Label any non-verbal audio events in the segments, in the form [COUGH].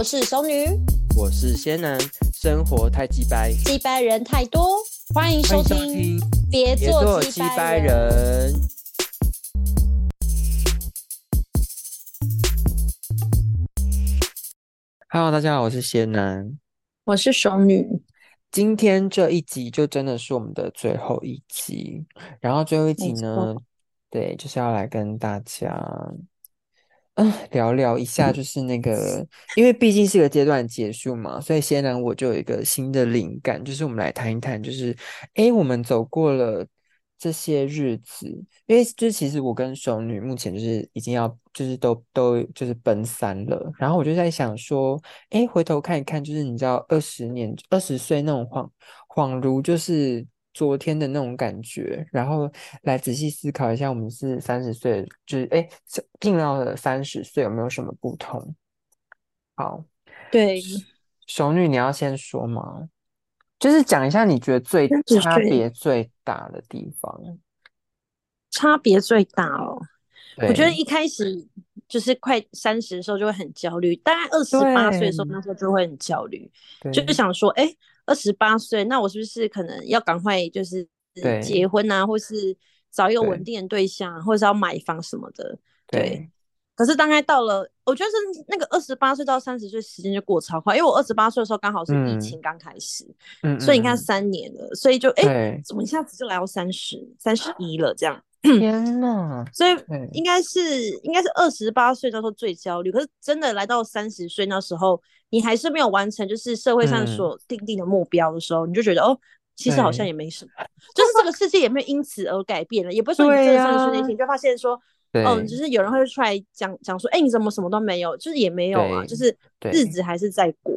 我是熟女，我是仙男，生活太鸡掰，鸡掰人太多，欢迎收听，别做鸡掰人。Hello，大家好，我是仙男，我是熟女。今天这一集就真的是我们的最后一集，然后最后一集呢，对，就是要来跟大家。嗯，聊聊一下，就是那个，因为毕竟是个阶段结束嘛，所以先呢，我就有一个新的灵感，就是我们来谈一谈，就是，哎，我们走过了这些日子，因为就其实我跟熟女目前就是已经要，就是都都就是奔三了，然后我就在想说，哎，回头看一看，就是你知道二十年二十岁那种恍恍如就是。昨天的那种感觉，然后来仔细思考一下，我们是三十岁，就是哎，进到了三十岁有没有什么不同？好，对，熟女，你要先说吗？就是讲一下你觉得最差别最大的地方。差别最大哦，我觉得一开始就是快三十的时候就会很焦虑，大概二十八岁的时候那时候就会很焦虑，就是想说，哎。二十八岁，那我是不是可能要赶快就是结婚啊，或是找一个稳定的对象，或者是要买房什么的？对。可是大概到了，我觉得是那个二十八岁到三十岁时间就过超快，因为我二十八岁的时候刚好是疫情刚开始，嗯所以你看三年了，所以就哎，怎么一下子就来到三十、三十一了这样？[CLEARS THROAT] 天呐！所以应该是应该是二十八岁那时候最焦虑，可是真的来到三十岁那时候。你还是没有完成，就是社会上所定定的目标的时候，你就觉得哦，其实好像也没什么，就是这个世界也没有因此而改变了，也不是说你真的三十岁那天就发现说，哦，就是有人会出来讲讲说，哎，你怎么什么都没有？就是也没有啊，就是日子还是在过。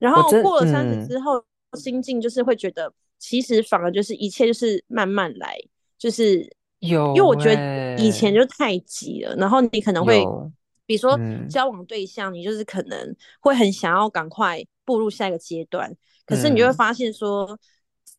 然后过了三十之后，心境就是会觉得，其实反而就是一切就是慢慢来，就是有，因为我觉得以前就太急了，然后你可能会。比如说交往对象，你就是可能会很想要赶快步入下一个阶段，可是你就会发现说，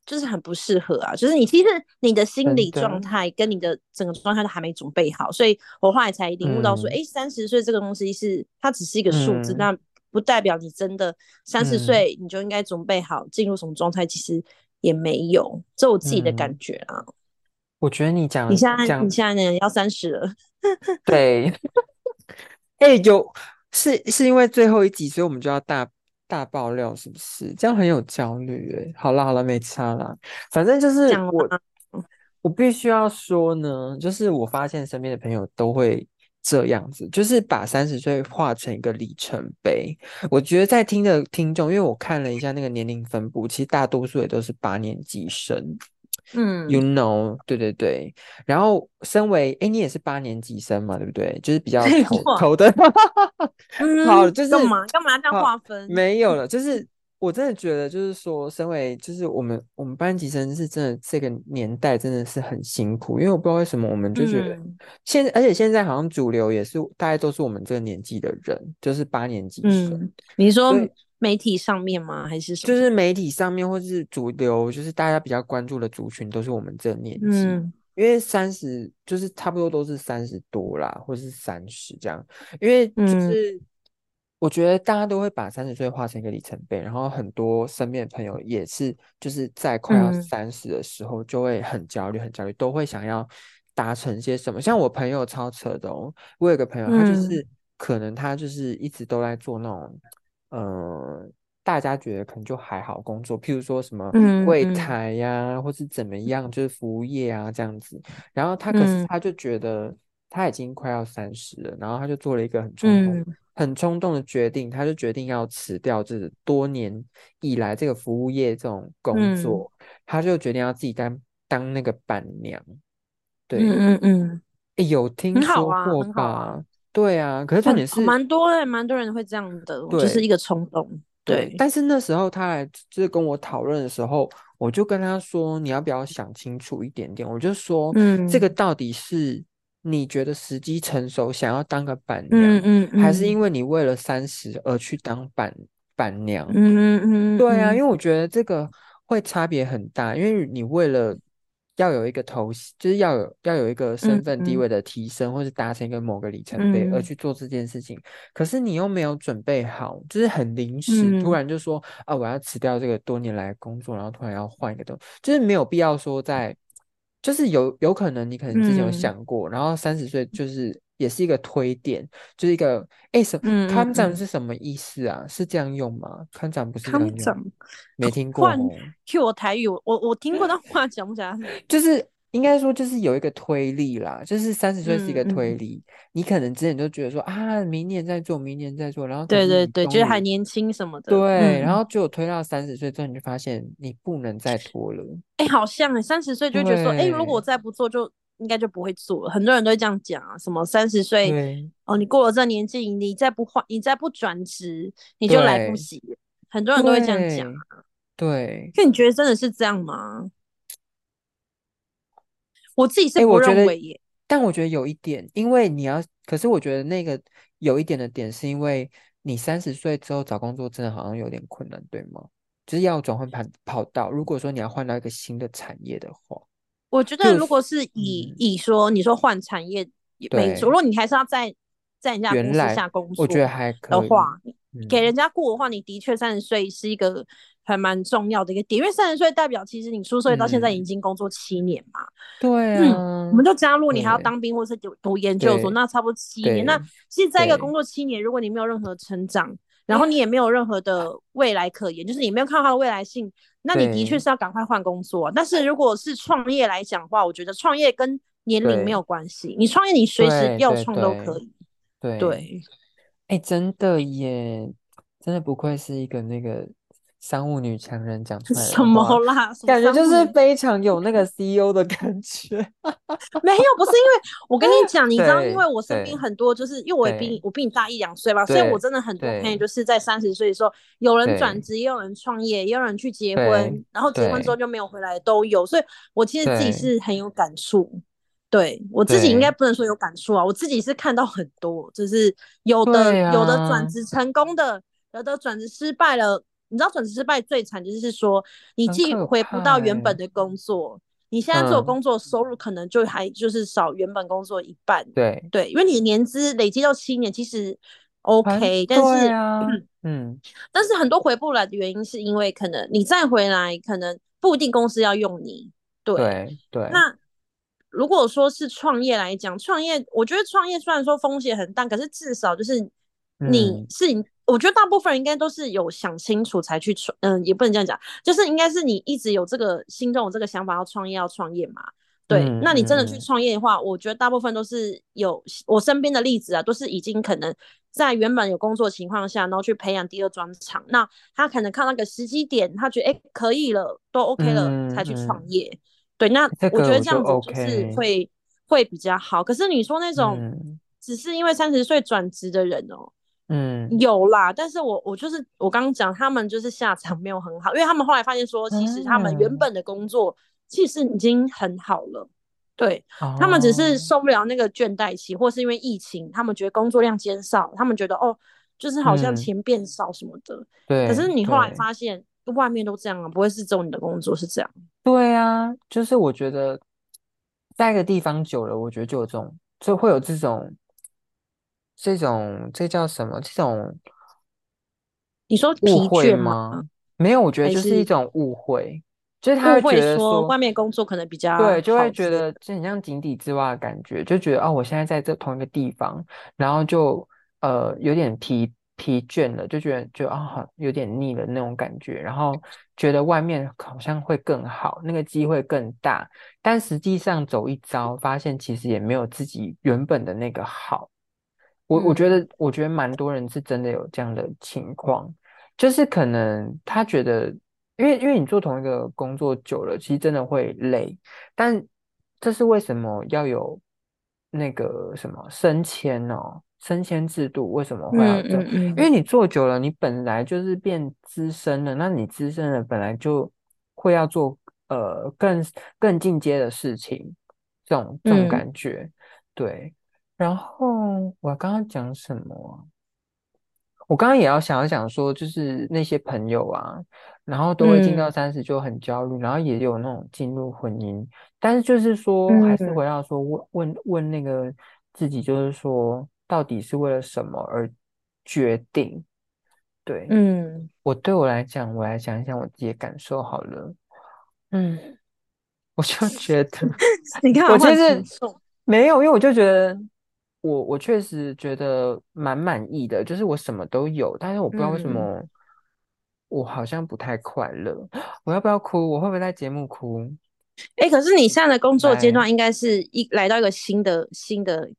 就是很不适合啊。就是你其实你的心理状态跟你的整个状态都还没准备好，所以我后来才领悟到说，哎，三十岁这个东西是它只是一个数字，那不代表你真的三十岁你就应该准备好进入什么状态，其实也没有，这我自己的感觉啊。我觉得你讲你现在你现在呢要三十了，对。[LAUGHS] 哎，有是是因为最后一集，所以我们就要大大爆料，是不是？这样很有焦虑哎。好了好了，没差了。反正就是我，我必须要说呢，就是我发现身边的朋友都会这样子，就是把三十岁画成一个里程碑。我觉得在听的听众，因为我看了一下那个年龄分布，其实大多数也都是八年级生。嗯，You know，对对对，然后身为哎，你也是八年级生嘛，对不对？就是比较头头的，[LAUGHS] 好，就是干嘛干嘛这样划分？没有了，就是我真的觉得，就是说，身为就是我们我们班级生是真的这个年代真的是很辛苦，因为我不知道为什么我们就觉得现在，而且现在好像主流也是大概都是我们这个年纪的人，就是八年级生。你说？媒体上面吗？还是就是媒体上面，或是主流，就是大家比较关注的族群，都是我们这年纪。嗯，因为三十就是差不多都是三十多啦，或是三十这样。因为就是我觉得大家都会把三十岁画成一个里程碑，然后很多身边的朋友也是，就是在快要三十的时候就会很焦虑，很焦虑，都会想要达成些什么。像我朋友超扯的哦，我有个朋友，他就是可能他就是一直都在做那种。嗯，大家觉得可能就还好工作，譬如说什么柜台呀，或是怎么样，就是服务业啊这样子。然后他可是他就觉得他已经快要三十了，然后他就做了一个很冲动、很冲动的决定，他就决定要辞掉这多年以来这个服务业这种工作，他就决定要自己当当那个板娘。对，嗯嗯嗯，有听说过吧？对啊，可是重点是蛮多的，蛮多人会这样的，就是一个冲动。对，但是那时候他来就是跟我讨论的时候，我就跟他说：“你要不要想清楚一点点？”我就说：“嗯，这个到底是你觉得时机成熟，想要当个伴娘，嗯嗯，还是因为你为了三十而去当伴伴娘？嗯嗯嗯，对啊，因为我觉得这个会差别很大，因为你为了要有一个头就是要有要有一个身份地位的提升，或是达成一个某个里程碑而去做这件事情。可是你又没有准备好，就是很临时，突然就说啊，我要辞掉这个多年来工作，然后突然要换一个东，就是没有必要说在，就是有有可能你可能之前有想过，然后三十岁就是也是一个推点，就是一个哎什么康长是什么意思啊？是这样用吗？康长不是康长，没听过。Q 我台语，我我听过，但话讲不起来。就是应该说，就是有一个推力啦，就是三十岁是一个推力。你可能之前就觉得说啊，明年再做，明年再做，然后对对对，觉得还年轻什么的。对，然后就推到三十岁之后，你就发现你不能再拖了。哎，好像哎，三十岁就觉得说，哎，如果我再不做就。应该就不会做了，很多人都会这样讲啊，什么三十岁哦，你过了这年纪，你再不换，你再不转职，你就来不及。很多人都会这样讲啊。对，那你觉得真的是这样吗？我自己是不认为耶，但我觉得有一点，因为你要，可是我觉得那个有一点的点，是因为你三十岁之后找工作真的好像有点困难，对吗？就是要转换跑跑道。如果说你要换到一个新的产业的话。我觉得，如果是以以说你说换产业没错，如果你还是要在在人家公司下工作，我觉得还的话，给人家雇的话，你的确三十岁是一个还蛮重要的一个点，因为三十岁代表其实你出社会到现在已经工作七年嘛。对啊，我们就加入你还要当兵或是读读研究所，那差不多七年。那其实在一个工作七年，如果你没有任何成长，然后你也没有任何的未来可言，就是你没有看到他的未来性。那你的确是要赶快换工作，但是如果是创业来讲的话，我觉得创业跟年龄没有关系，你创业你随时要创都可以。对对，哎，真的耶，真的不愧是一个那个。商务女强人讲出来什么啦？感觉就是非常有那个 CEO 的感觉。[LAUGHS] 没有，不是因为我跟你讲，你知道，因为我身边很多就是因为我也比你我比你大一两岁吧，所以我真的很多朋友就是在三十岁的时候，有人转职，也有人创业，也有人去结婚，然后结婚之后就没有回来，都有。所以我其实自己是很有感触。对我自己应该不能说有感触啊，我自己是看到很多，就是有的有的转职成功的，有的转职失败了。你知道转职失败最惨就是说，你既回不到原本的工作，你现在做工作收入可能就还就是少原本工作一半。对对，因为你的年资累积到七年，其实 OK，但是 [CLEARS THROAT] 嗯，但是很多回不来的原因是因为可能你再回来，可能不一定公司要用你。对对。那如果说是创业来讲，创业我觉得创业虽然说风险很大，可是至少就是你是你。我觉得大部分人应该都是有想清楚才去创，嗯，也不能这样讲，就是应该是你一直有这个心中有这个想法要创业要创业嘛，对，那你真的去创业的话，我觉得大部分都是有我身边的例子啊，都是已经可能在原本有工作情况下，然后去培养第二专长，那他可能看那个时机点，他觉得哎可以了，都 OK 了才去创业，对，那我觉得这样子就是会会比较好。可是你说那种只是因为三十岁转职的人哦。嗯，有啦，但是我我就是我刚刚讲，他们就是下场没有很好，因为他们后来发现说，其实他们原本的工作其实已经很好了，对他们只是受不了那个倦怠期，或是因为疫情，他们觉得工作量减少，他们觉得哦，就是好像钱变少什么的。对，可是你后来发现，外面都这样啊，不会是只有你的工作是这样。对啊，就是我觉得在一个地方久了，我觉得就有这种，就会有这种。这种这叫什么？这种你说误会吗？没有，我觉得就是一种误会，就是他会觉得说外面工作可能比较对，就会觉得就很像井底之蛙的感觉，就觉得哦，我现在在这同一个地方，然后就呃有点疲疲倦了，就觉得就啊有点腻了那种感觉，然后觉得外面好像会更好，那个机会更大，但实际上走一遭，发现其实也没有自己原本的那个好。我我觉得，我觉得蛮多人是真的有这样的情况，就是可能他觉得，因为因为你做同一个工作久了，其实真的会累。但这是为什么要有那个什么升迁哦，升迁制度为什么会要这样？因为你做久了，你本来就是变资深了，那你资深了本来就会要做呃更更进阶的事情，这种这种感觉，对。然后我刚刚讲什么？我刚刚也要想要讲说，就是那些朋友啊，然后都会进到三十就很焦虑，然后也有那种进入婚姻，但是就是说，还是回到说问问问那个自己，就是说，到底是为了什么而决定？对，嗯，我对我来讲，我来讲一讲我自己的感受好了。嗯，我就觉得，[LAUGHS] 你看，我其实没有，因为我就觉得。我我确实觉得蛮满意的，就是我什么都有，但是我不知道为什么我好像不太快乐。[GASPS] 我要不要哭？我会不会在节目哭？哎，可是你现在的工作阶段应该是一来到一个新的新的，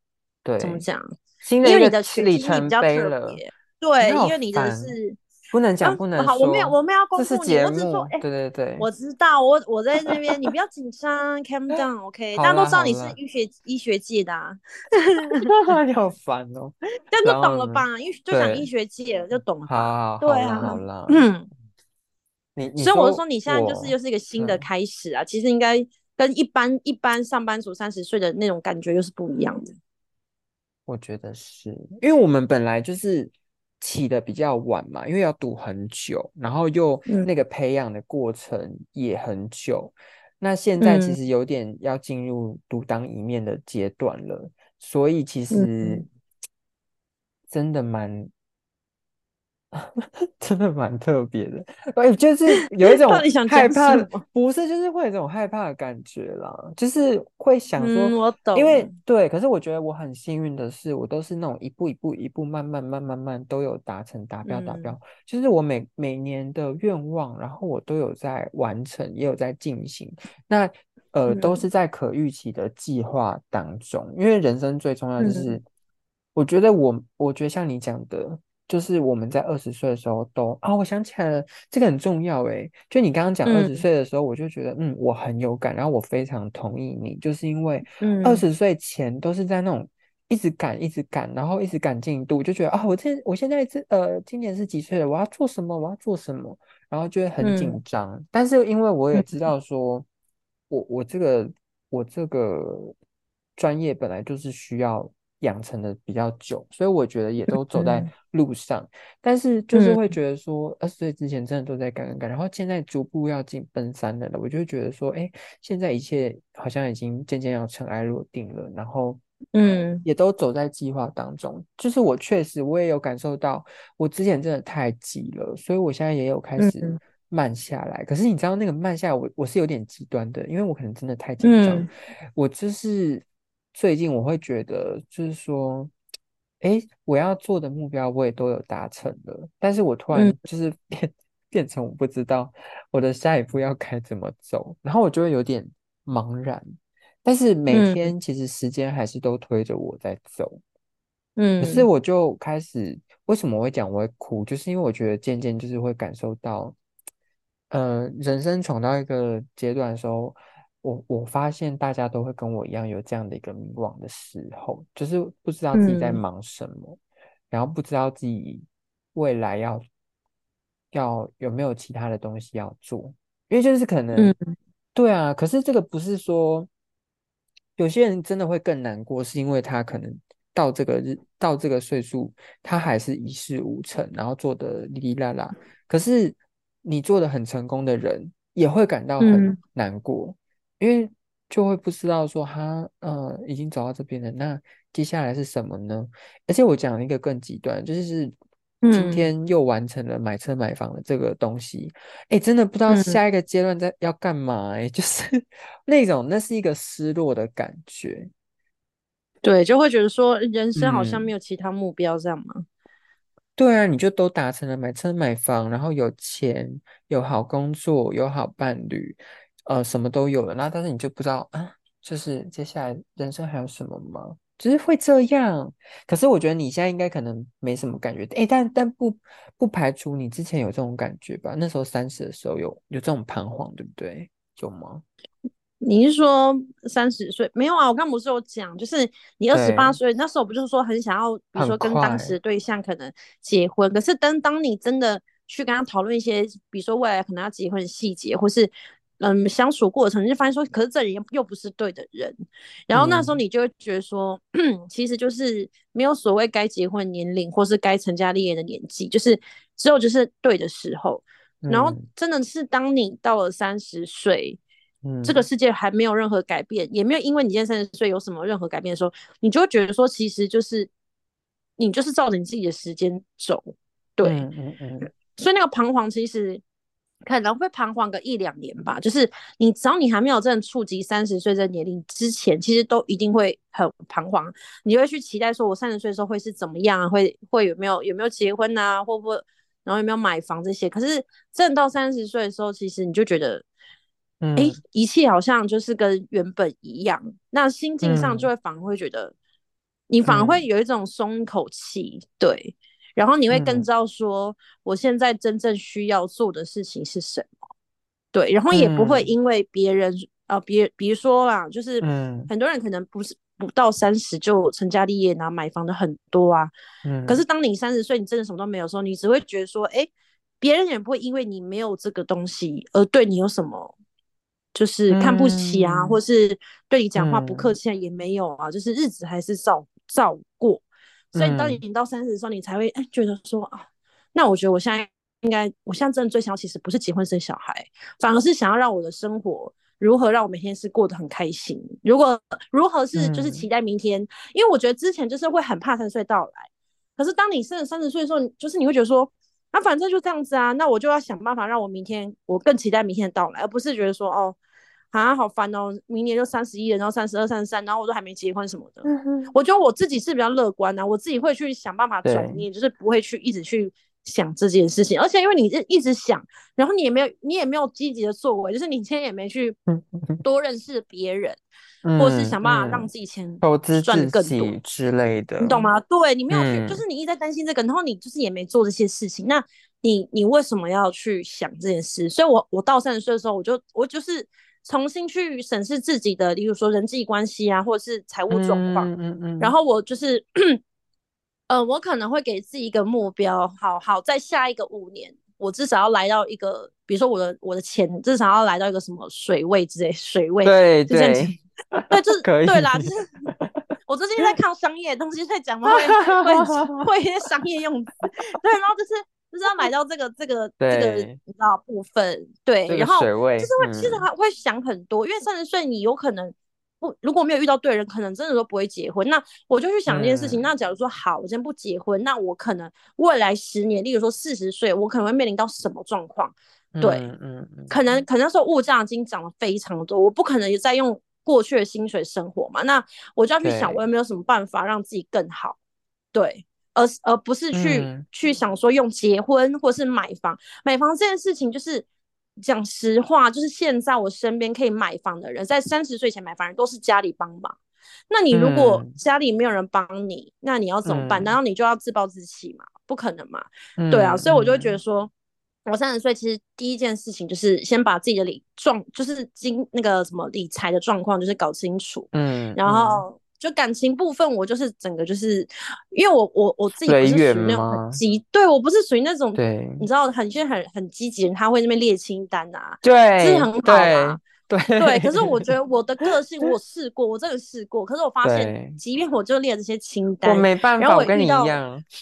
对，怎么讲？新的因为你的里程碑了，对，因为你的是。不能讲，不能好，我没有，我们要公布你，我只是说，哎，对对对，我知道，我我在那边，你不要紧张，calm down，OK，[LAUGHS] 大家都知道你是医学医学界的，[LAUGHS] 啊，你好烦哦，这样就懂了吧？因为就讲医学界了，就懂了，好，对啊，好了，嗯，你，所以我是说你现在就是又是一个新的开始啊，其实应该跟一般一般上班族三十岁的那种感觉又是不一样的，我觉得是因为我们本来就是。起的比较晚嘛，因为要读很久，然后又那个培养的过程也很久。那现在其实有点要进入独当一面的阶段了，所以其实真的蛮。[LAUGHS] 真的蛮特别的，哎，就是有一 [LAUGHS] 种害怕，不是，就是会有一种害怕的感觉啦，就是会想说，我懂，因为对，可是我觉得我很幸运的是，我都是那种一步一步、一步慢慢、慢慢慢都有达成达标、达标，就是我每每年的愿望，然后我都有在完成，也有在进行，那呃，都是在可预期的计划当中，因为人生最重要就是，我觉得我，我觉得像你讲的。就是我们在二十岁的时候都啊，我想起来了，这个很重要诶。就你刚刚讲二十岁的时候，我就觉得嗯，我很有感，然后我非常同意你，就是因为二十岁前都是在那种一直赶、一直赶，然后一直赶进度，就觉得啊，我这我现在这呃，今年是几岁了？我要做什么？我要做什么？然后就会很紧张。但是因为我也知道说，我我这个我这个专业本来就是需要。养成的比较久，所以我觉得也都走在路上，但是就是会觉得说，二十岁之前真的都在干干干，然后现在逐步要进奔三的了，我就会觉得说，哎，现在一切好像已经渐渐要尘埃落定了，然后，嗯，也都走在计划当中。就是我确实我也有感受到，我之前真的太急了，所以我现在也有开始慢下来。可是你知道那个慢下来，我我是有点极端的，因为我可能真的太紧张，我就是。最近我会觉得，就是说，哎，我要做的目标我也都有达成了，但是我突然就是变变成我不知道我的下一步要该怎么走，然后我就会有点茫然。但是每天其实时间还是都推着我在走，嗯，可是我就开始为什么会讲我会哭，就是因为我觉得渐渐就是会感受到，呃，人生闯到一个阶段的时候。我我发现大家都会跟我一样有这样的一个迷惘的时候，就是不知道自己在忙什么，然后不知道自己未来要要有没有其他的东西要做，因为就是可能对啊，可是这个不是说有些人真的会更难过，是因为他可能到这个日到这个岁数，他还是一事无成，然后做的哩哩啦啦。可是你做的很成功的人也会感到很难过。因为就会不知道说他呃已经走到这边了，那接下来是什么呢？而且我讲一个更极端，就是今天又完成了买车买房的这个东西，哎，真的不知道下一个阶段在要干嘛，哎，[LAUGHS] 就是那种那是一个失落的感觉，对，就会觉得说人生好像没有其他目标这样吗？对啊，你就都达成了买车买房，然后有钱，有好工作，有好伴侣。呃，什么都有了，那但是你就不知道啊，就是接下来人生还有什么吗？就是会这样。可是我觉得你现在应该可能没什么感觉，哎，但但不不排除你之前有这种感觉吧？那时候三十的时候有有这种彷徨，对不对？有吗？你是说三十岁没有啊？我刚不是有讲，就是你二十八岁那时候不就是说很想要，比如说跟当时的对象可能结婚，可是当当你真的去跟他讨论一些，比如说未来可能要结婚的细节，或是。嗯相处过程，就发现说，可是这人又不是对的人。然后那时候你就会觉得说，[CLEARS THROAT] 其实就是没有所谓该结婚年龄，或是该成家立业的年纪，就是只有就是对的时候。然后真的是当你到了三十岁，这个世界还没有任何改变，也没有因为你现在三十岁有什么任何改变的时候，你就会觉得说，其实就是你就是照着你自己的时间走。对，嗯嗯。所以那个彷徨其实可能会彷徨个一两年吧，就是你只要你还没有真的触及三十岁这年龄之前，其实都一定会很彷徨。你会去期待说，我三十岁的时候会是怎么样啊？会会有没有有没有结婚啊？会不会然后有没有买房这些？可是真的到三十岁的时候，其实你就觉得，哎，一切好像就是跟原本一样。那心境上就会反而会觉得，你反而会有一种松一口气，对。然后你会更知道说，我现在真正需要做的事情是什么，对，然后也不会因为别人啊，别比如说啦，就是很多人可能不是不到三十就成家立业然后买房的很多啊，嗯，可是当你三十岁，你真的什么都没有的时候，你只会觉得说，哎，别人也不会因为你没有这个东西而对你有什么，就是看不起啊，或是对你讲话不客气也没有啊，就是日子还是照照过。所以，当你到三十的时候，你才会哎觉得说啊，那我觉得我现在应该，我现在真的最想要，其实不是结婚生小孩，反而是想要让我的生活如何让我每天是过得很开心。如果如何是就是期待明天，因为我觉得之前就是会很怕三十岁到来。可是当你生了三十岁的时候，就是你会觉得说，那反正就这样子啊，那我就要想办法让我明天我更期待明天的到来，而不是觉得说哦。啊，好烦哦！明年就三十一了，然后三十二、三十三，然后我都还没结婚什么的。我觉得我自己是比较乐观的，我自己会去想办法转念，就是不会去一直去想这件事情。而且因为你一直想，然后你也没有，你也没有积极的作为，就是你今天也没去多认识别人，或者是想办法让自己钱投资赚的更多之类的，你懂吗？对你没有去，就是你一直在担心这个，然后你就是也没做这些事情。那你你为什么要去想这件事？所以我我到三十岁的时候，我就我就是。重新去审视自己的，例如说人际关系啊，或者是财务状况。嗯嗯嗯。然后我就是，呃，我可能会给自己一个目标，好好在下一个五年，我至少要来到一个，比如说我的我的钱至少要来到一个什么水位之类，水位。对对。对，就是 [LAUGHS] 对啦，就是 [LAUGHS] 我最近在看商业东西，在讲嘛，会会会一些商业用词。对，然后就是。就是要买到这个这个这个你知道部分对，然后就是会其实还会想很多，因为三十岁你有可能不如果没有遇到对人，可能真的都不会结婚。那我就去想这件事情。那假如说好，我先不结婚，那我可能未来十年，例如说四十岁，我可能会面临到什么状况？对，嗯，可能可能说物价已经涨了非常多，我不可能再用过去的薪水生活嘛。那我就要去想，我有没有什么办法让自己更好？对。而而不是去去想说用结婚或是买房，买房这件事情就是讲实话，就是现在我身边可以买房的人，在三十岁前买房人都是家里帮忙。那你如果家里没有人帮你，那你要怎么办？难道你就要自暴自弃吗？不可能嘛。对啊，所以我就会觉得说，我三十岁其实第一件事情就是先把自己的理状，就是经那个什么理财的状况就是搞清楚。嗯，然后。就感情部分，我就是整个就是，因为我我我自己不是属于那种很积，对我不是属于那种，对，你知道很现在很很积极人，他会那边列清单啊，对，这是很好啊，对对。可是我觉得我的个性，我 [LAUGHS] 试过，我真的试过，可是我发现，即便我就列这些清单，我没办法，我跟你一样，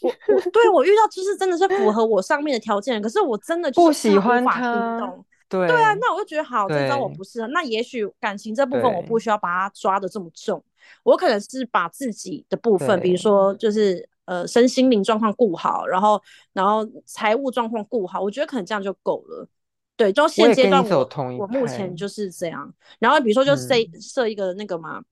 我我对我遇到就是真的是符合我上面的条件，可是我真的不喜欢他。对对啊，那我就觉得好，这招我不适合。那也许感情这部分我不需要把它抓的这么重，我可能是把自己的部分，比如说就是呃身心灵状况顾好，然后然后财务状况顾好，我觉得可能这样就够了。对，就现阶段我我目前就是这样。然后比如说就设设一个那个嘛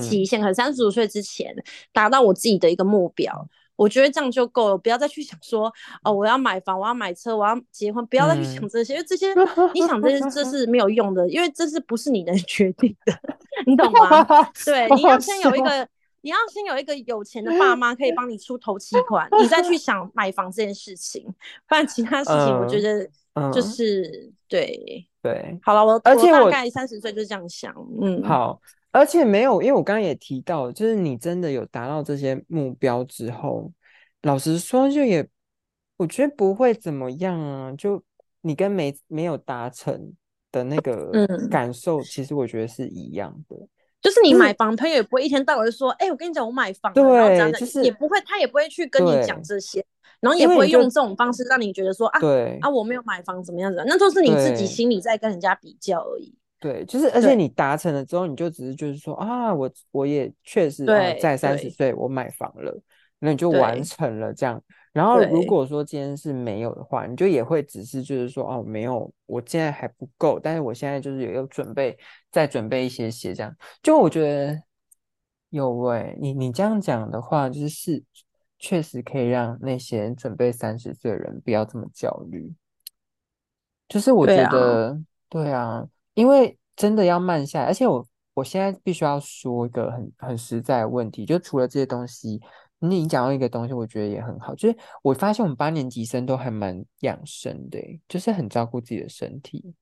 期限，可能三十五岁之前达到我自己的一个目标。我觉得这样就够了，不要再去想说哦，我要买房，我要买车，我要结婚，不要再去想这些，因为这些你想这些这是没有用的，因为这是不是你能 [LAUGHS] 决定的，你懂吗？[LAUGHS] 对，你要先有一个，你要先有一个有钱的爸妈可以帮你出头期款，你再去想买房这件事情，不然其他事情我觉得就是对对。好了，我而且我大概三十岁就这样想，嗯，好。而且没有，因为我刚刚也提到，就是你真的有达到这些目标之后，老实说，就也我觉得不会怎么样啊。就你跟没没有达成，的那个感受，其实我觉得是一样的。就是你买房，朋友也不会一天到晚说：“哎，我跟你讲，我买房。”对，就是也不会，他也不会去跟你讲这些，然后也不会用这种方式让你觉得说：“啊，对啊，我没有买房怎么样子？”那都是你自己心里在跟人家比较而已。对，就是而且你达成了之后，你就只是就是说：“啊，我我也确实在三十岁我买房了。”那你就完成了这样。然后如果说今天是没有的话，你就也会只是就是说哦，没有，我现在还不够，但是我现在就是有有准备，再准备一些些这样。就我觉得有哎，你你这样讲的话，就是是确实可以让那些准备三十岁的人不要这么焦虑。就是我觉得对啊，因为真的要慢下来，而且我我现在必须要说一个很很实在的问题，就除了这些东西。你讲到一个东西，我觉得也很好，就是我发现我们八年级生都还蛮养生的，就是很照顾自己的身体。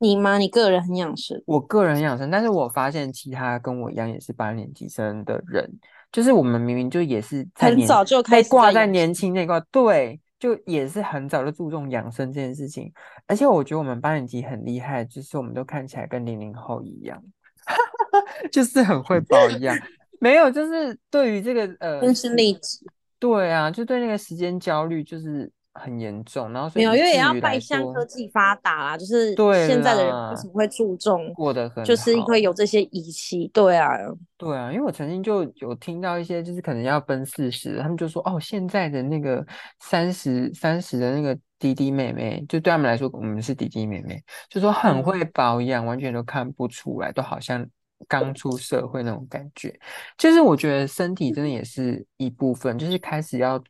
你吗？你个人很养生？我个人养生，但是我发现其他跟我一样也是八年级生的人，就是我们明明就也是很早就开始挂在年轻那块，对，就也是很早就注重养生这件事情。而且我觉得我们八年级很厉害，就是我们都看起来跟零零后一样，[LAUGHS] 就是很会 [LAUGHS] 保养。没有，就是对于这个呃，真是励志，对啊，就对那个时间焦虑就是很严重，然后没有，因为也要拜向科技发达啦，就是现在的人为什么会注重过得很，就是因为有这些仪器，对啊，对啊，因为我曾经就有听到一些，就是可能要奔四十，他们就说哦，现在的那个三十三十的那个弟弟妹妹，就对他们来说，我们是弟弟妹妹，就说很会保养，完全都看不出来，都好像。刚出社会那种感觉，就是我觉得身体真的也是一部分，就是开始要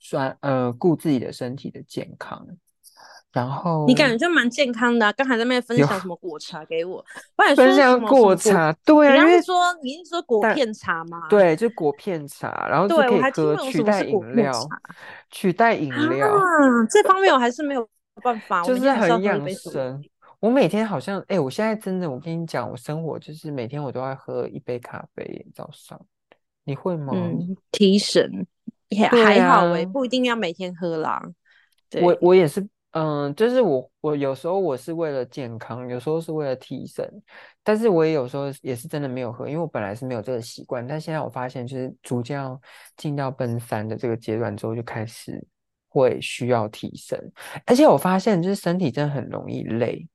算呃顾自己的身体的健康。然后你感觉就蛮健康的，刚才在那边分享什么果茶给我，分享果茶，对啊，因为说你是说果片茶吗？对，就果片茶，然后就可以喝取代饮料，取代饮料啊，这方面我还是没有办法，[LAUGHS] 就是很养生。我每天好像，哎，我现在真的，我跟你讲，我生活就是每天我都要喝一杯咖啡早上，你会吗？嗯，提神也还好哎，不一定要每天喝啦。我我也是，嗯，就是我我有时候我是为了健康，有时候是为了提神，但是我也有时候也是真的没有喝，因为我本来是没有这个习惯，但现在我发现就是逐渐要进到奔三的这个阶段之后，就开始会需要提神，而且我发现就是身体真的很容易累。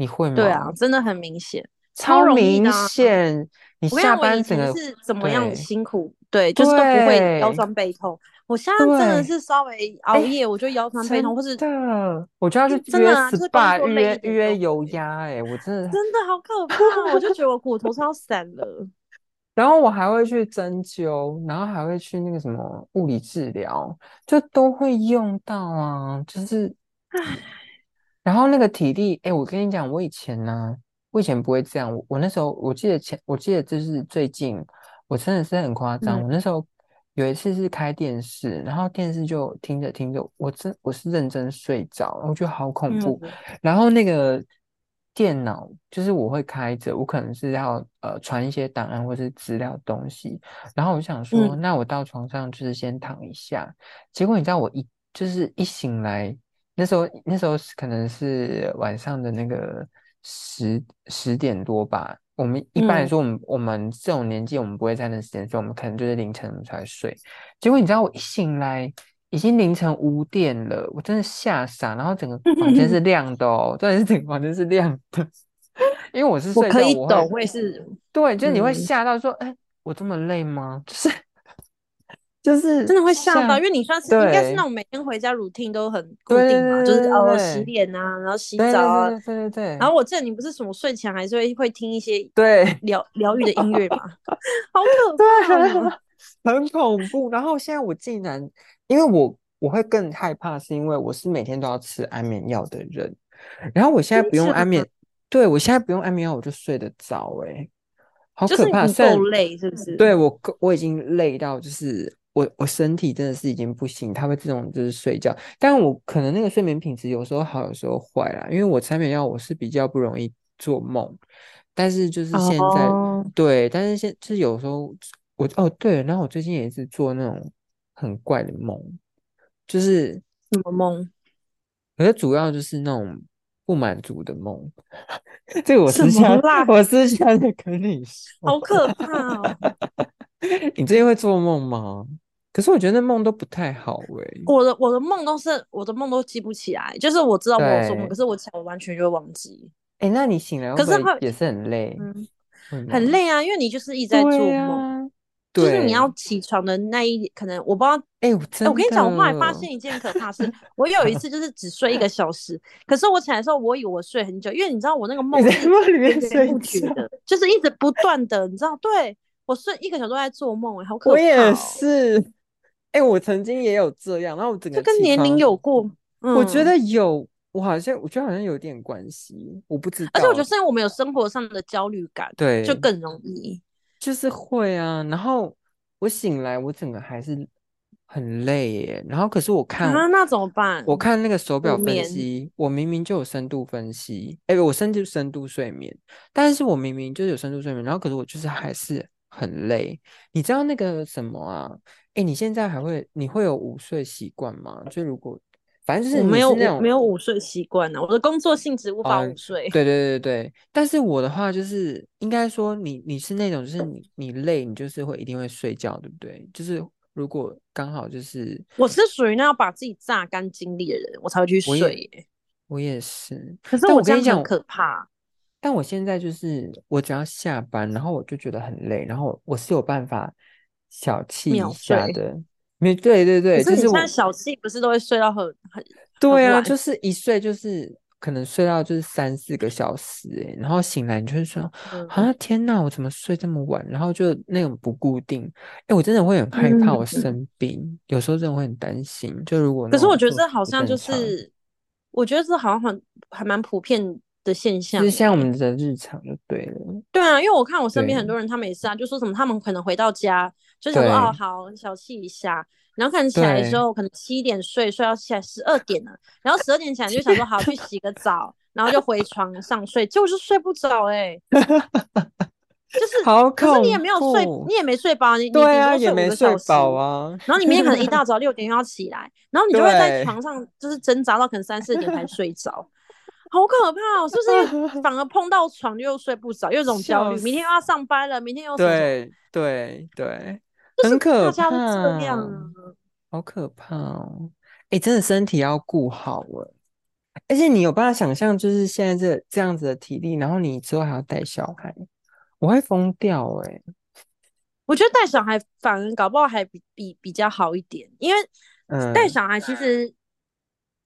你会吗？对啊，真的很明显，超明显。你下班整个是怎么样辛苦？对，就是都不会腰酸背痛。我现在真的是稍微熬夜，我就腰酸背痛，或是的，我就要去约 SPA 约约油压。哎，我真的真的好可怕，我就觉得我骨頭超散了。[LAUGHS] 然后我还会去针灸，然后还会去那个什么物理治疗，就都会用到啊。就是唉。然后那个体力，哎，我跟你讲，我以前呢，我以前不会这样。我我那时候，我记得前，我记得就是最近，我真的是很夸张。我那时候有一次是开电视，然后电视就听着听着，我真我是认真睡着，我觉得好恐怖。然后那个电脑就是我会开着，我可能是要呃传一些档案或是资料东西，然后我就想说，那我到床上就是先躺一下。结果你知道，我一就是一醒来。那时候，那时候可能是晚上的那个十十点多吧。我们一般来说，我们我们这种年纪，我们不会在那时间睡，我们可能就是凌晨才睡。结果你知道，我一醒来已经凌晨五点了，我真的吓傻。然后整个房间是亮的哦，真的是整个房间是亮的。[LAUGHS] 因为我是睡觉，我可以懂，我也是。对，就是你会吓到说，哎，我这么累吗？就是。就是真的会吓到，因为你算是应该是那种每天回家 routine 都很固定嘛，就是哦洗脸啊，然后洗澡啊，对对对。然后我记得你不是什么睡前还是会会听一些对疗疗愈的音乐嘛，[LAUGHS] 好可怕，[LAUGHS] 很恐怖。然后现在我竟然，因为我我会更害怕，是因为我是每天都要吃安眠药的人，然后我现在不用安眠，对我现在不用安眠药我就睡得着，哎，好可怕，够累是不是？对我我已经累到就是。我我身体真的是已经不行，他会这种就是睡觉，但我可能那个睡眠品质有时候好，有时候坏啦。因为我安眠药，我是比较不容易做梦，但是就是现在对，但是现就是有时候我哦对，然后我最近也是做那种很怪的梦，就是什么梦？可是主要就是那种不满足的梦。[LAUGHS] 这个我私下，我私下在跟你说，好可怕哦！[LAUGHS] 你最近会做梦吗？可是我觉得那梦都不太好哎。我的我的梦都是我的梦都记不起来，就是我知道我有做梦，可是我我完全就会忘记。哎，那你醒来可是也是很累，很累啊，因为你就是一直在做梦，就是你要起床的那一可能我不知道。哎，我跟你讲，我后来发现一件可怕事，我有一次就是只睡一个 [LAUGHS] 小时，可是我起来的时候，我以为我睡很久，因为你知道我那个梦是里面睡不停的，就是一直不断的，你知道，对我睡一个小时都在做梦，哎，好可怕。我也是，哎，我曾经也有这样，然后我整个跟年龄有过，我觉得有。我好像我觉得好像有点关系，我不知道。而且我觉得现在我们有生活上的焦虑感，对，就更容易。就是会啊，然后我醒来，我整个还是很累耶。然后可是我看啊，那怎么办？我看那个手表分析，我明明就有深度分析，哎，我深度深度睡眠，但是我明明就有深度睡眠，然后可是我就是还是很累。你知道那个什么啊？哎，你现在还会你会有午睡习惯吗？就如果。反正就是没有没有午睡习惯呢，我的工作性质无法午睡。对对对对但是我的话就是应该说你你是那种就是你你累你就是会一定会睡觉，对不对？就是如果刚好就是我是属于那要把自己榨干精力的人，我才会去睡。我也是，可是我跟你讲可怕。但我现在就是我只要下班，然后我就觉得很累，然后我是有办法小气一下的。没对对对，就是我小气不是都会睡到很很对啊，就是一睡就是可能睡到就是三四个小时哎，然后醒来你就会说啊天哪，我怎么睡这么晚？然后就那种不固定，哎，我真的会很害怕我生病，有时候真的会很担心。就如果可是我觉得这好像就是，我觉得这好像很还蛮普遍。的现象，就是像我们的日常就对了。对啊，因为我看我身边很多人，他们也是啊，就说什么他们可能回到家就想说哦好小憩一下，然后可能起来的时候可能七点睡，睡到起来十二点了，然后十二点起来就想说好去洗个澡，然后就回床上睡，结果就睡不着哎，[LAUGHS] 就是好可是你也没有睡，你也没睡饱，你对啊也没睡饱啊，然后你明天可能一大 [LAUGHS] 早六点又要起来，然后你就会在床上就是挣扎到可能三四点才睡着。好可怕哦！是不是 [LAUGHS] 反而碰到床又睡不着，又有种焦虑？明天又要上班了，明天又对对对，很可怕，这样好可怕哦！哎，真的身体要顾好了，而且你有办法想象，就是现在这这样子的体力，然后你之后还要带小孩，我会疯掉哎！我觉得带小孩反而搞不好还比比比较好一点，因为带小孩其实。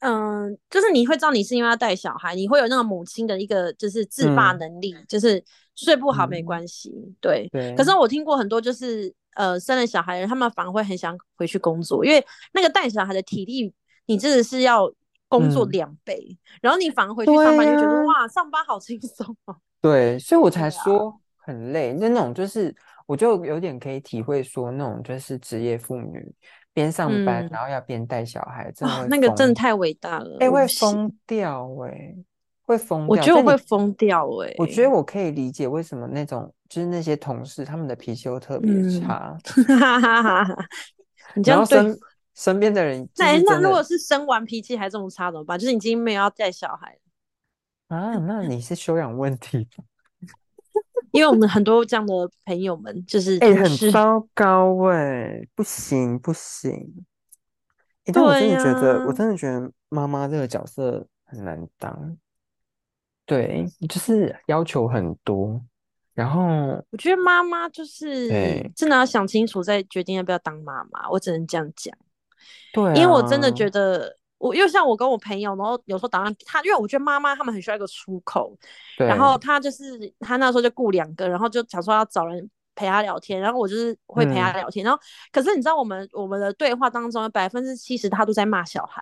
嗯，就是你会知道你是因为要带小孩，你会有那个母亲的一个就是自霸能力，就是睡不好没关系，对。对。可是我听过很多就是呃生了小孩人，他们反而会很想回去工作，因为那个带小孩的体力，你真的是要工作两倍，然后你反而回去上班就觉得哇，上班好轻松哦。[LAUGHS] 对，所以我才说很累，那那种就是我就有点可以体会说那种就是职业妇女。边上班，然后要边带小孩，真的那个真的太伟大了。哎，会疯掉哎，会疯。我觉得我会疯掉哎。我觉得我可以理解为什么那种就是那些同事他们的脾气都特别差。[LAUGHS] 你这样身身边的人，那那如果是生完脾气还这么差怎么办？就是已经没有要带小孩啊？那你是修养问题。因为我们很多这样的朋友们，就是哎，很糟糕哎，不行不行。但我真的觉得，我真的觉得妈妈这个角色很难当。对，就是要求很多。然后我觉得妈妈就是真的要想清楚，再决定要不要当妈妈。我只能这样讲。对，因为我真的觉得。我又像我跟我朋友，然后有时候打算他，因为我觉得妈妈他们很需要一个出口，然后他就是他那时候就雇两个，然后就想说要找人陪他聊天，然后我就是会陪他聊天，然后可是你知道我们我们的对话当中百分之七十他都在骂小孩，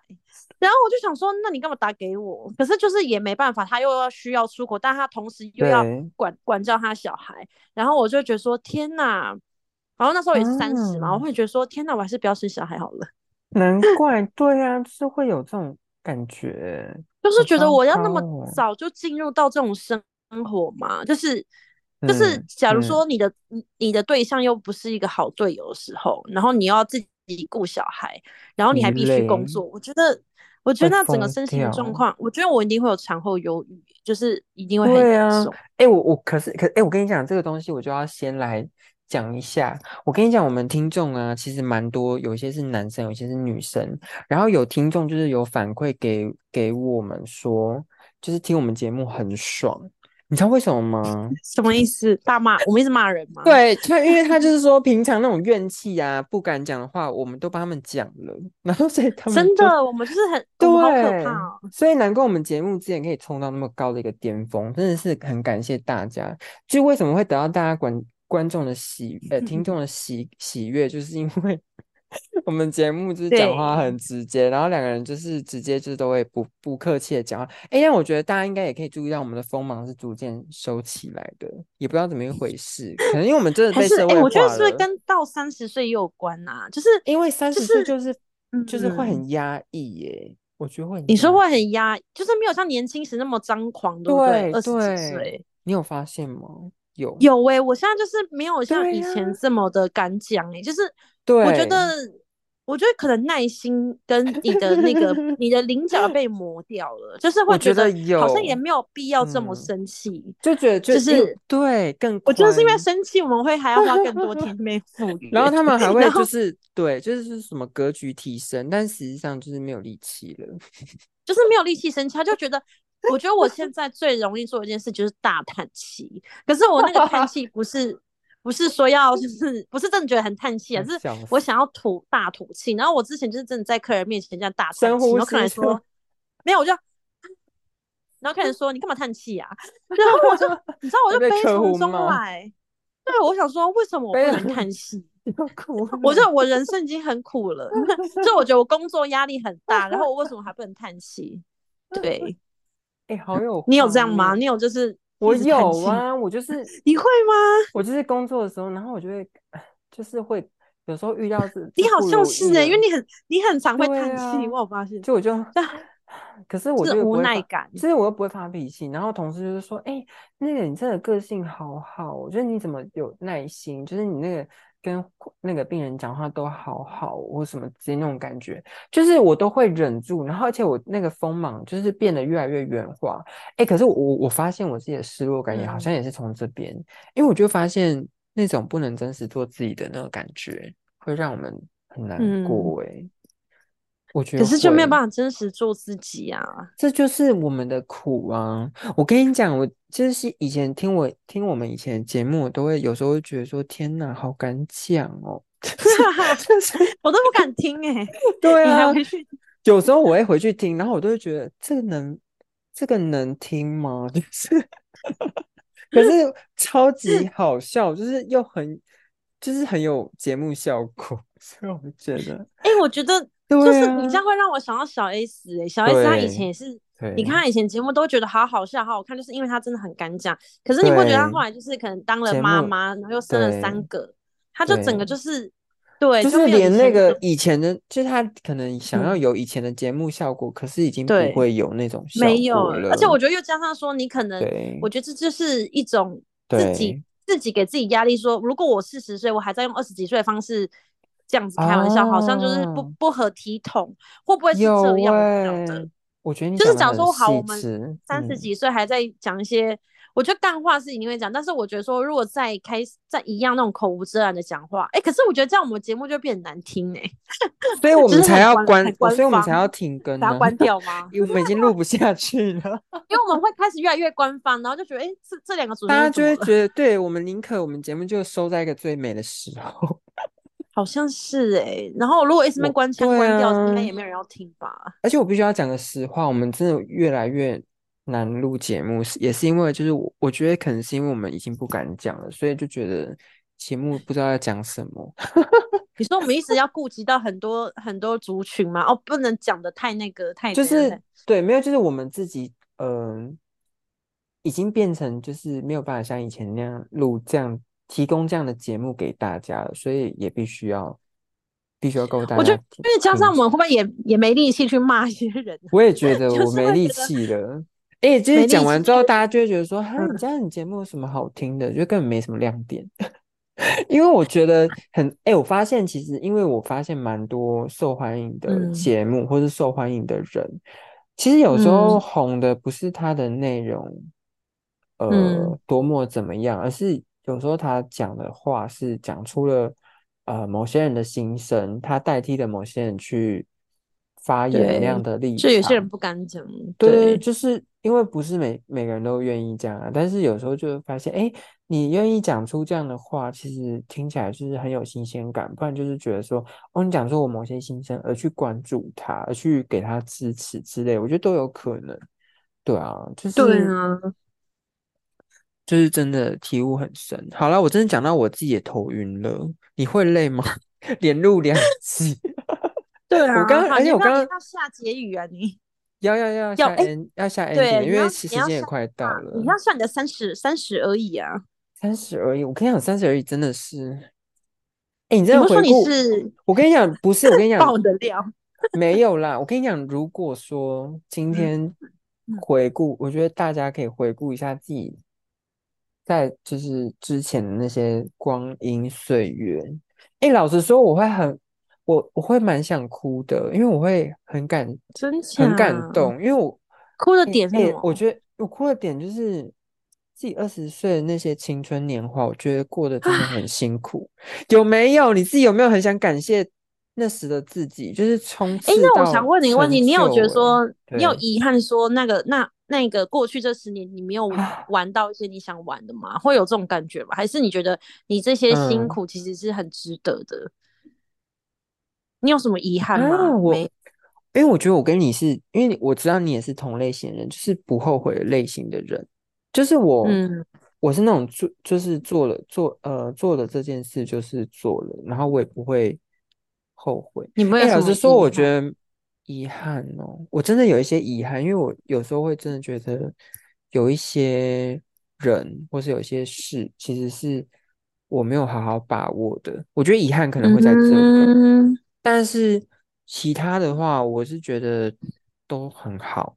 然后我就想说那你干嘛打给我？可是就是也没办法，他又要需要出口，但他同时又要管管教他小孩，然后我就觉得说天哪，然后那时候也是三十嘛，我会觉得说天哪，我还是不要生小孩好了。难怪，对啊，就是会有这种感觉，就是觉得我要那么早就进入到这种生活嘛，就是就是，假如说你的你的对象又不是一个好队友的时候，然后你要自己顾小孩，然后你还必须工作，我觉得我觉得那整个身心的状。况，我觉得我一定会有产后忧郁，就是一定会很严重。哎，我我可是可哎，我跟你讲这个东西，我就要先来讲一下。我跟你讲，我们听众啊，其实蛮多，有些是男生，有些是女生。然后有听众就是有反馈给给我们说，就是听我们节目很爽。你知道为什么吗？什么意思？大骂我们一直骂人吗？对，他因为他就是说平常那种怨气啊，不敢讲的话，我们都帮他们讲了，[LAUGHS] 然后所以他们真的，我们就是很对，好可怕。所以难怪我们节目之前可以冲到那么高的一个巅峰，真的是很感谢大家。就为什么会得到大家观观众的喜呃听众的喜喜悦，就是因为。我们节目就是讲话很直接，然后两个人就是直接就是都会不不客气的讲话。哎，但我觉得大家应该也可以注意到，我们的锋芒是逐渐收起来的，也不知道怎么一回事。可能因为我们真的被社会化我觉得是不是跟到三十岁也有关呐？就是因为三十岁就是就是会很压抑耶。我觉得会，你说会很压，就是没有像年轻时那么张狂，对不对？二十几岁，你有发现吗？有有哎，我现在就是没有像以前这么的敢讲哎，就是我觉得。我觉得可能耐心跟你的那个 [LAUGHS] 你的棱角被磨掉了，就是会觉得好像也没有必要这么生气，就觉得就是对更。我觉得是因为生气，我们会还要花更多甜美赋予，然后他们还 [LAUGHS] 会就是对，就是什么格局提升，但实际上就是没有力气了，[LAUGHS] 就是没有力气生气，他就觉得。我觉得我现在最容易做一件事就是大叹气，可是我那个叹气不是。不是说要，就是不是真的觉得很叹气啊，是我想要吐大吐气。然后我之前就是真的在客人面前这样大叹气，然后客人说没有，我就，然后客人说你干嘛叹气啊？然后我就你知道我就悲从中来，对，我想说为什么我不能叹气？我就我人生已经很苦了，[LAUGHS] 就我觉得我工作压力很大，然后我为什么还不能叹气？对，哎，好有你有这样吗？你有就是。我有啊，我就是你会吗？我就是工作的时候，然后我就会，[LAUGHS] 就是会有时候遇到是，你好像是哎，因为你很你很常会叹气，我有发现。就我就，可是我就无奈感，所以我又不会发脾气。然后同事就是说，哎，那个你真的个性好好，我觉得你怎么有耐心，就是你那个。跟那个病人讲话都好好，或什么直接那种感觉，就是我都会忍住，然后而且我那个锋芒就是变得越来越圆滑。哎，可是我我发现我自己的失落感也好像也是从这边，因为我就发现那种不能真实做自己的那个感觉，会让我们很难过。哎。我觉得，可是就没有办法真实做自己啊！这就是我们的苦啊！我跟你讲，我就是以前听我听我们以前节目，我都会有时候会觉得说：“天哪，好敢讲哦！” [LAUGHS] [LAUGHS] 我都不敢听 [LAUGHS] 哎。对啊，有时候我会回去听，然后我都会觉得这个能这个能听吗？就是，可是超级好笑，就是又很就是很有节目效果，所以我觉得，哎，我觉得。就是你这样会让我想到小 S 哎，小 S 她以前也是，你看她以前节目都觉得好好笑、好好看，就是因为她真的很敢讲。可是你会觉得她后来就是可能当了妈妈，然后又生了三个，她就整个就是对，就是连那个以前的，就是他可能想要有以前的节目效果，可是已经不会有那种没有。而且我觉得又加上说，你可能，我觉得这就是一种自己自己给自己压力，说如果我四十岁，我还在用二十几岁的方式。这样子开玩笑，好像就是不不合体统，会不会是这样的？我觉得就是讲说好，我们三十几岁还在讲一些，我觉得干话是一定会讲，但是我觉得说如果再开再一样那种口无遮拦的讲话，哎，可是我觉得这样我们节目就变难听 [LAUGHS] 哎，所以我们才要关，所以我们才要停更，把它关掉吗？因为我们已经录不下去了，[LAUGHS] 因为我们会开始越来越官方，然后就觉得哎，这这两个主持人，大家就会觉得，对我们宁可我们节目就收在一个最美的时候。好像是哎，然后如果一直被关枪关掉，应该也没有人要听吧。而且我必须要讲个实话，我们真的越来越难录节目，也是因为就是我我觉得可能是因为我们已经不敢讲了，所以就觉得节目不知道要讲什么。[LAUGHS] 你说我们一直要顾及到很多很多族群吗？哦，不能讲的太那个太就是对，没有就是我们自己嗯，已经变成就是没有办法像以前那样录这样。提供这样的节目给大家了，所以也必须要必须要告诉大家。我觉得，因为加上我们会不会也也没力气去骂一些人？我也觉得 [LAUGHS] 我没力气了。哎，就是讲完之后，大家就会觉得说：“哈，你这样你节目有什么好听的？就根本没什么亮点。[LAUGHS] ”因为我觉得很哎，我发现其实，因为我发现蛮多受欢迎的节目或是受欢迎的人，其实有时候红的不是他的内容，呃，多么怎么样，而是有时候他讲的话是讲出了呃某些人的心声，他代替了某些人去。发言那样的立场，就有些人不敢讲。对，就是因为不是每每个人都愿意这样啊。但是有时候就会发现，哎，你愿意讲出这样的话，其实听起来就是很有新鲜感。不然就是觉得说，哦，你讲出我某些心声，而去关注他，而去给他支持之类，我觉得都有可能。对啊，就是对啊，就是真的体悟很深。好了，我真的讲到我自己也头晕了。你会累吗？[LAUGHS] 连录两集。[LAUGHS] 对啊，我刚而且我刚刚要下结语啊，你 [LAUGHS] 要要要要 N 要下 N 因为时间也快到了。你要算你的三十三十而已啊，三十而已。我跟你讲，三十而已真的是，哎，你这样回顾？我跟你讲，不是我跟你讲爆的料没有啦。我跟你讲，如果说今天回顾，我觉得大家可以回顾一下自己在就是之前的那些光阴岁月。哎，老实说，我会很。我我会蛮想哭的，因为我会很感，真很感动，因为我哭的点，我觉得我哭的点就是自己二十岁的那些青春年华，我觉得过得真的很辛苦。有没有你自己有没有很想感谢那时的自己？就是冲刺。哎，那我想问你一个问题，你有觉得说你有遗憾说那个那那个过去这十年你没有玩到一些你想玩的吗？会有这种感觉吗？还是你觉得你这些辛苦其实是很值得的？你有什么遗憾吗？我，因为我觉得我跟你是因为我知道你也是同类型人，就是不后悔的类型的人。就是我，我是那种做，就是做了做呃做了这件事，就是做了，然后我也不会后悔。你没有老实说，我觉得遗憾哦，我真的有一些遗憾，因为我有时候会真的觉得有一些人或是有一些事，其实是我没有好好把握的。我觉得遗憾可能会在这个。但是其他的话，我是觉得都很好，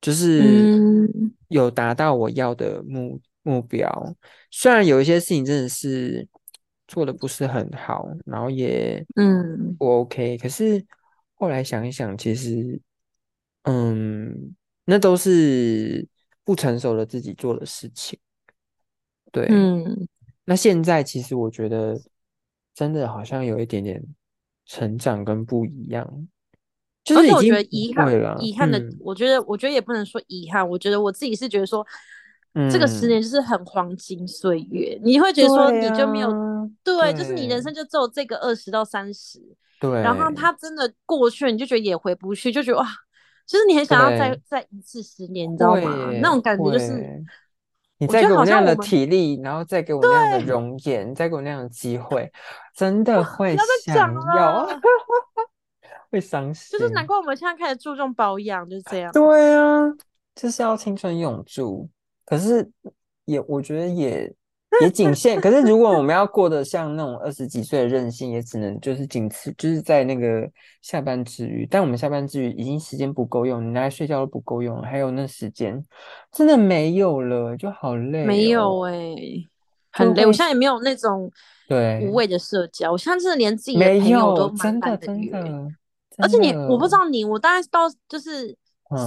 就是有达到我要的目目标。虽然有一些事情真的是做的不是很好，然后也嗯不 OK，可是后来想一想，其实嗯，那都是不成熟的自己做的事情。对，嗯，那现在其实我觉得真的好像有一点点。成长跟不一样，就是我觉得遗憾，遗憾的，我觉得，我觉得也不能说遗憾。我觉得我自己是觉得说，这个十年就是很黄金岁月。你会觉得说，你就没有对，就是你人生就只有这个二十到三十，对。然后他真的过去了，你就觉得也回不去，就觉得哇，就是你很想要再再一次十年，你知道吗？那种感觉就是。你再给我那样的体力，然后再给我那样的容颜，再给我那样的机会，真的会想要，会伤心。就是难怪我们现在开始注重保养，就是这样。对啊，就是要青春永驻。可是也，我觉得也。也仅限，可是如果我们要过得像那种二十几岁的任性，也只能就是仅次，就是在那个下班之余。但我们下班之余已经时间不够用，你拿来睡觉都不够用，还有那时间真的没有了，就好累。没有哎，很累。我现在也没有那种对无谓的社交，我现在真的连自己的朋友都真的真的。而且你，我不知道你，我大概到就是。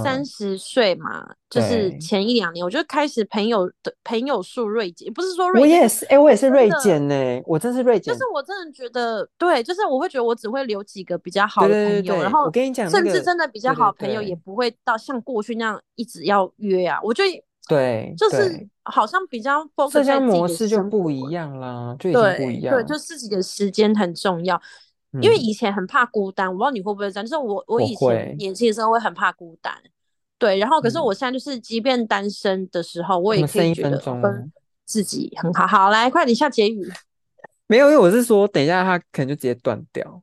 三十岁嘛，就是前一两年，我就开始朋友的朋友数锐减，不是说锐，我也是，哎，我也是锐减呢，我真是锐减。就是我真的觉得，对，就是我会觉得我只会留几个比较好的朋友，然后我跟你讲，甚至真的比较好朋友也不会到像过去那样一直要约啊。我就对，就是好像比较社交模式就不一样啦，就已经不一样，对，就自己的时间很重要。因为以前很怕孤单，我不知道你会不会这样。就是我，我以前年轻的时候会很怕孤单，对。然后，可是我现在就是，即便单身的时候，我也可以觉得跟自己很好。好，来，快点下结语。没有，因为我是说，等一下他可能就直接断掉。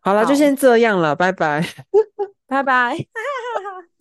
好了，就先这样了，拜拜，[LAUGHS] 拜拜。[LAUGHS]